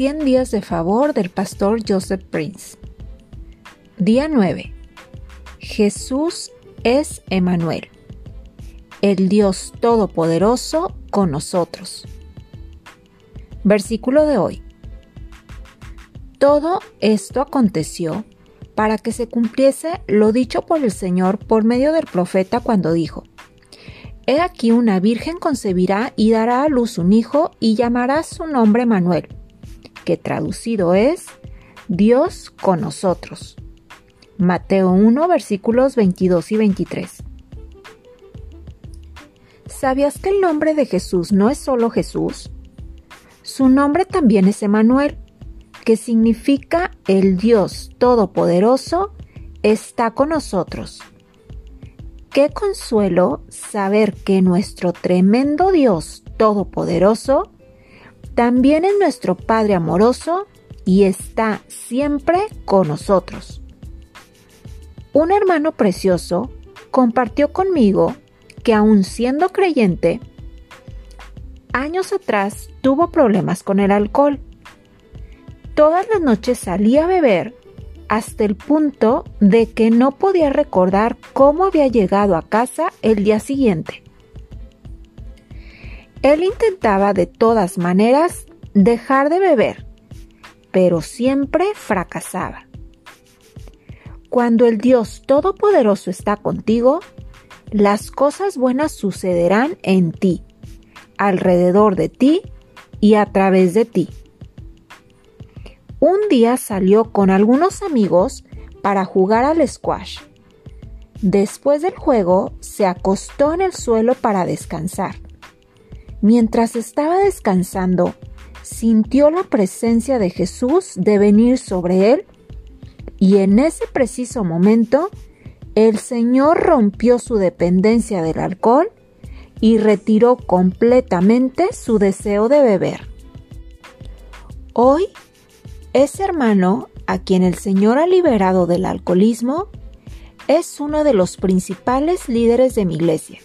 100 días de favor del pastor Joseph Prince. Día 9. Jesús es Emanuel, el Dios Todopoderoso con nosotros. Versículo de hoy. Todo esto aconteció para que se cumpliese lo dicho por el Señor por medio del profeta cuando dijo, He aquí una virgen concebirá y dará a luz un hijo y llamará su nombre Manuel, que traducido es Dios con nosotros. Mateo 1 versículos 22 y 23. ¿Sabías que el nombre de Jesús no es solo Jesús? Su nombre también es Emanuel, que significa el Dios Todopoderoso está con nosotros. Qué consuelo saber que nuestro tremendo Dios Todopoderoso también es nuestro Padre amoroso y está siempre con nosotros. Un hermano precioso compartió conmigo que aun siendo creyente, años atrás tuvo problemas con el alcohol. Todas las noches salía a beber hasta el punto de que no podía recordar cómo había llegado a casa el día siguiente. Él intentaba de todas maneras dejar de beber, pero siempre fracasaba. Cuando el Dios Todopoderoso está contigo, las cosas buenas sucederán en ti, alrededor de ti y a través de ti un día salió con algunos amigos para jugar al squash. Después del juego, se acostó en el suelo para descansar. Mientras estaba descansando, sintió la presencia de Jesús de venir sobre él y en ese preciso momento el Señor rompió su dependencia del alcohol y retiró completamente su deseo de beber. Hoy ese hermano, a quien el Señor ha liberado del alcoholismo, es uno de los principales líderes de mi iglesia.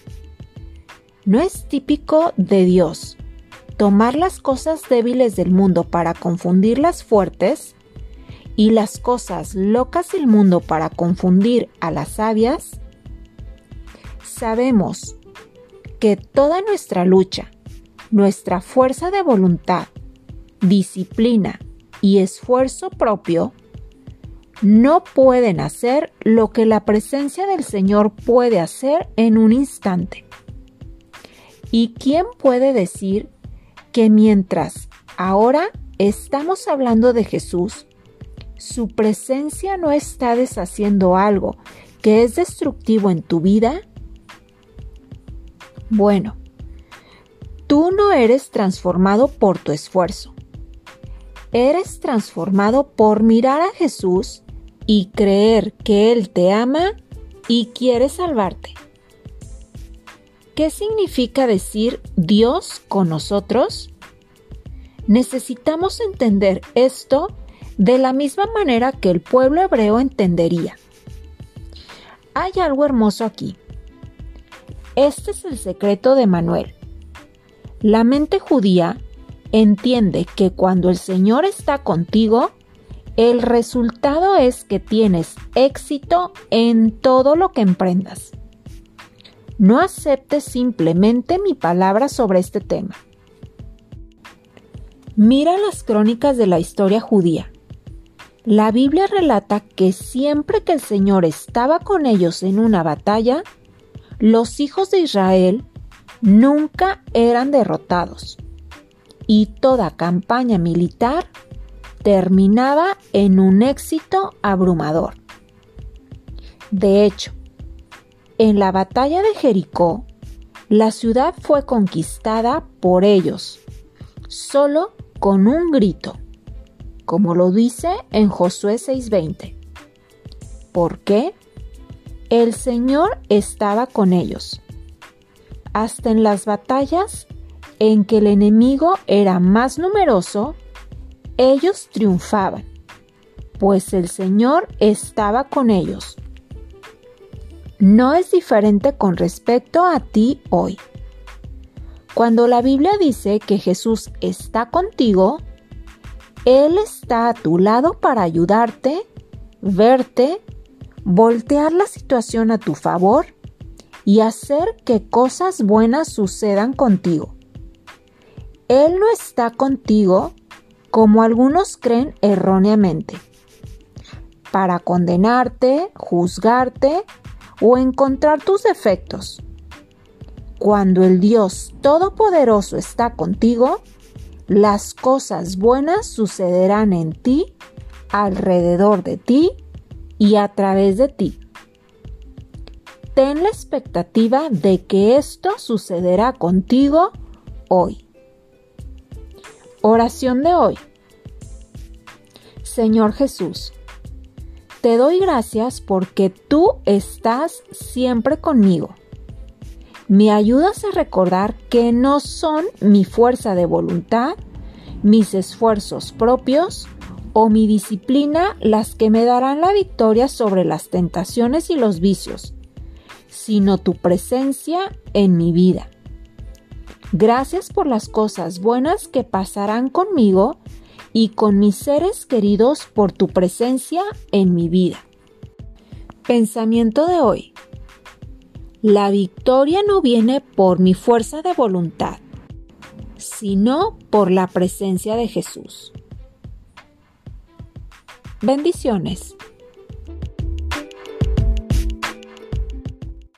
No es típico de Dios tomar las cosas débiles del mundo para confundirlas fuertes y las cosas locas del mundo para confundir a las sabias. Sabemos que toda nuestra lucha, nuestra fuerza de voluntad, disciplina y esfuerzo propio no pueden hacer lo que la presencia del Señor puede hacer en un instante. ¿Y quién puede decir que mientras ahora estamos hablando de Jesús, su presencia no está deshaciendo algo que es destructivo en tu vida? Bueno, tú no eres transformado por tu esfuerzo eres transformado por mirar a Jesús y creer que Él te ama y quiere salvarte. ¿Qué significa decir Dios con nosotros? Necesitamos entender esto de la misma manera que el pueblo hebreo entendería. Hay algo hermoso aquí. Este es el secreto de Manuel. La mente judía entiende que cuando el Señor está contigo, el resultado es que tienes éxito en todo lo que emprendas. No aceptes simplemente mi palabra sobre este tema. Mira las crónicas de la historia judía. La Biblia relata que siempre que el Señor estaba con ellos en una batalla, los hijos de Israel nunca eran derrotados y toda campaña militar terminaba en un éxito abrumador. De hecho, en la batalla de Jericó, la ciudad fue conquistada por ellos, solo con un grito, como lo dice en Josué 6:20. ¿Por qué? El Señor estaba con ellos. Hasta en las batallas en que el enemigo era más numeroso, ellos triunfaban, pues el Señor estaba con ellos. No es diferente con respecto a ti hoy. Cuando la Biblia dice que Jesús está contigo, Él está a tu lado para ayudarte, verte, voltear la situación a tu favor y hacer que cosas buenas sucedan contigo. Él no está contigo como algunos creen erróneamente, para condenarte, juzgarte o encontrar tus defectos. Cuando el Dios Todopoderoso está contigo, las cosas buenas sucederán en ti, alrededor de ti y a través de ti. Ten la expectativa de que esto sucederá contigo hoy. Oración de hoy. Señor Jesús, te doy gracias porque tú estás siempre conmigo me ayudas a recordar que no son mi fuerza de voluntad, mis esfuerzos propios o mi disciplina las que me darán la victoria sobre las tentaciones y los vicios, sino tu presencia en mi vida. Gracias por las cosas buenas que pasarán conmigo y con mis seres queridos por tu presencia en mi vida. Pensamiento de hoy. La victoria no viene por mi fuerza de voluntad, sino por la presencia de Jesús. Bendiciones.